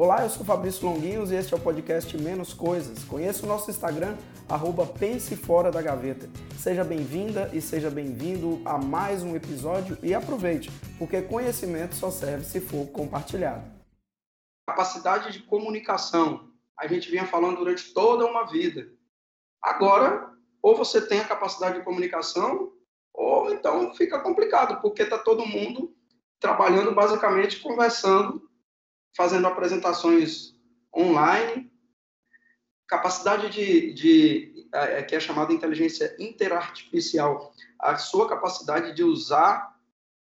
Olá, eu sou Fabrício Longuinhos e este é o podcast Menos Coisas. Conheça o nosso Instagram, arroba Pense Fora da Gaveta. Seja bem-vinda e seja bem-vindo a mais um episódio e aproveite, porque conhecimento só serve se for compartilhado. Capacidade de comunicação. A gente vinha falando durante toda uma vida. Agora, ou você tem a capacidade de comunicação, ou então fica complicado, porque está todo mundo trabalhando basicamente conversando fazendo apresentações online, capacidade de, de é, que é chamada inteligência interartificial, a sua capacidade de usar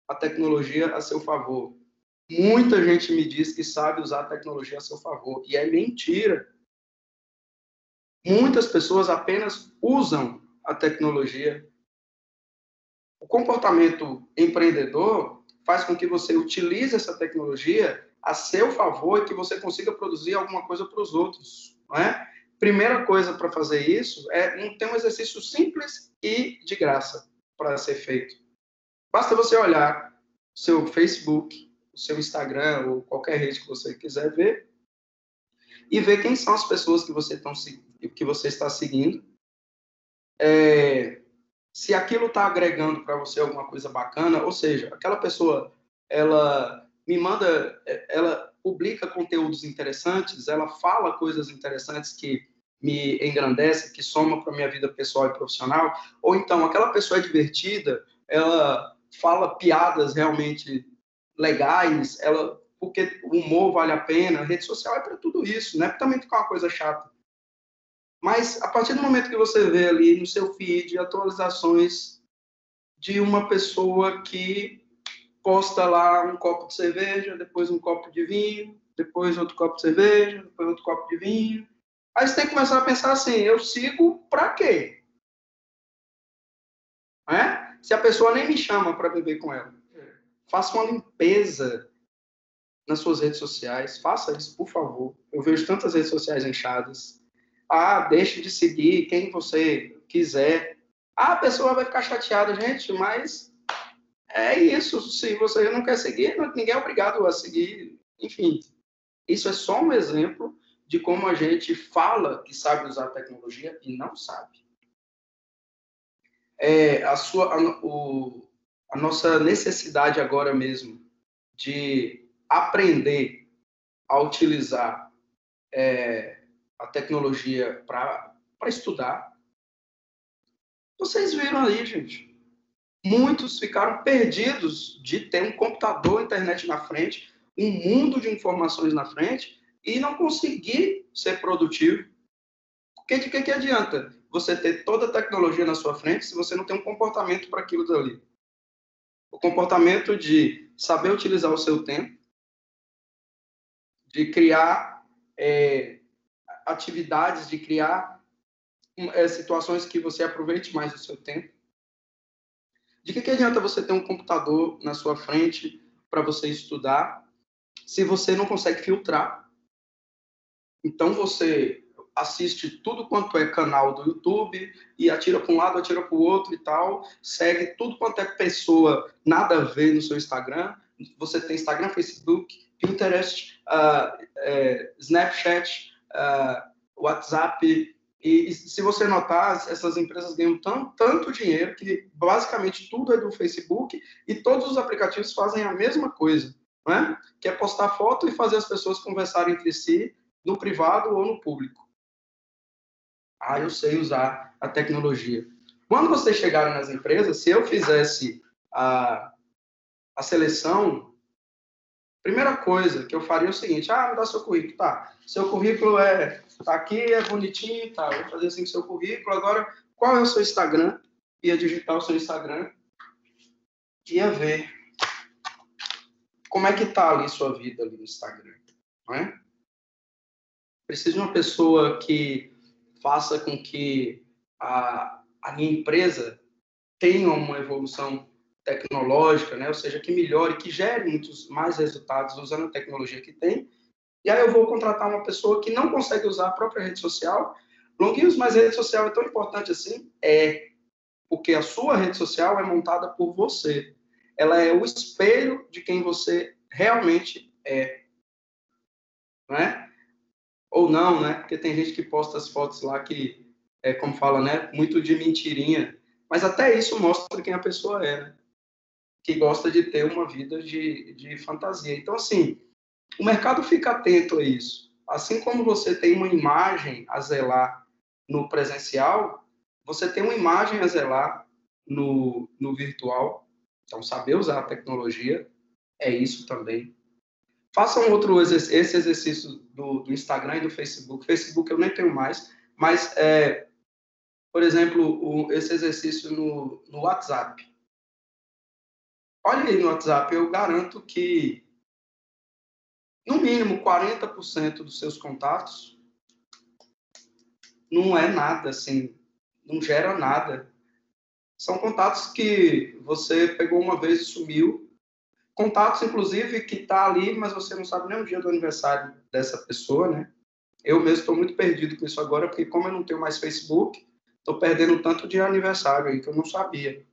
a tecnologia a seu favor. Muita gente me diz que sabe usar a tecnologia a seu favor, e é mentira. Muitas pessoas apenas usam a tecnologia. O comportamento empreendedor faz com que você utilize essa tecnologia a seu favor e que você consiga produzir alguma coisa para os outros. Não é? Primeira coisa para fazer isso é ter um exercício simples e de graça para ser feito. Basta você olhar seu Facebook, o seu Instagram ou qualquer rede que você quiser ver e ver quem são as pessoas que você, tão, que você está seguindo. É, se aquilo está agregando para você alguma coisa bacana, ou seja, aquela pessoa ela me manda, é, ela publica conteúdos interessantes, ela fala coisas interessantes que me engrandecem, que somam para minha vida pessoal e profissional, ou então aquela pessoa é divertida, ela fala piadas realmente legais, ela porque o humor vale a pena, a rede social é para tudo isso, né? Também fica uma coisa chata. Mas a partir do momento que você vê ali no seu feed atualizações de uma pessoa que posta lá um copo de cerveja, depois um copo de vinho, depois outro copo de cerveja, depois outro copo de vinho. Aí você tem que começar a pensar assim: eu sigo para quê? É? Se a pessoa nem me chama para beber com ela, faça uma limpeza nas suas redes sociais, faça isso, por favor. Eu vejo tantas redes sociais inchadas. Ah, deixe de seguir quem você quiser. Ah, a pessoa vai ficar chateada, gente, mas é isso. Se você não quer seguir, ninguém é obrigado a seguir. Enfim, isso é só um exemplo de como a gente fala que sabe usar a tecnologia e não sabe. É, a, sua, a, o, a nossa necessidade agora mesmo de aprender a utilizar é, a tecnologia para estudar. Vocês viram aí, gente muitos ficaram perdidos de ter um computador, internet na frente, um mundo de informações na frente e não conseguir ser produtivo. Porque de que, que adianta você ter toda a tecnologia na sua frente se você não tem um comportamento para aquilo dali? O comportamento de saber utilizar o seu tempo, de criar é, atividades, de criar é, situações que você aproveite mais o seu tempo de que, que adianta você ter um computador na sua frente para você estudar se você não consegue filtrar? Então você assiste tudo quanto é canal do YouTube e atira para um lado, atira para o outro e tal, segue tudo quanto é pessoa nada a ver no seu Instagram. Você tem Instagram, Facebook, Pinterest, uh, Snapchat, uh, WhatsApp, e, e, se você notar, essas empresas ganham tanto, tanto dinheiro que basicamente tudo é do Facebook e todos os aplicativos fazem a mesma coisa, né? que é postar foto e fazer as pessoas conversarem entre si no privado ou no público. Ah, eu sei usar a tecnologia. Quando vocês chegarem nas empresas, se eu fizesse a, a seleção Primeira coisa que eu faria é o seguinte: ah, me dá seu currículo. Tá, seu currículo é tá aqui, é bonitinho, tá. Vou fazer assim com seu currículo. Agora, qual é o seu Instagram? Ia digitar o seu Instagram. Ia ver como é que tá ali sua vida ali no Instagram, não é? Preciso de uma pessoa que faça com que a, a minha empresa tenha uma evolução tecnológica, né? ou seja, que melhore, que gere muitos mais resultados usando a tecnologia que tem. E aí eu vou contratar uma pessoa que não consegue usar a própria rede social. Longuinhos, mas a rede social é tão importante assim? É, porque a sua rede social é montada por você. Ela é o espelho de quem você realmente é. né? Ou não, né? Porque tem gente que posta as fotos lá que, é, como fala, né? Muito de mentirinha. Mas até isso mostra quem a pessoa é, né? Que gosta de ter uma vida de, de fantasia. Então, assim, o mercado fica atento a isso. Assim como você tem uma imagem a zelar no presencial, você tem uma imagem a zelar no, no virtual. Então, saber usar a tecnologia é isso também. Faça um outro esse exercício do, do, Instagram e do Facebook. Facebook eu nem tenho mais, mas, é, por exemplo, o, esse exercício no, no WhatsApp. Olha aí no WhatsApp, eu garanto que no mínimo 40% dos seus contatos não é nada, assim, não gera nada. São contatos que você pegou uma vez e sumiu. Contatos, inclusive, que está ali, mas você não sabe nem o dia do aniversário dessa pessoa, né? Eu mesmo estou muito perdido com isso agora, porque como eu não tenho mais Facebook, estou perdendo tanto de aniversário aí que eu não sabia.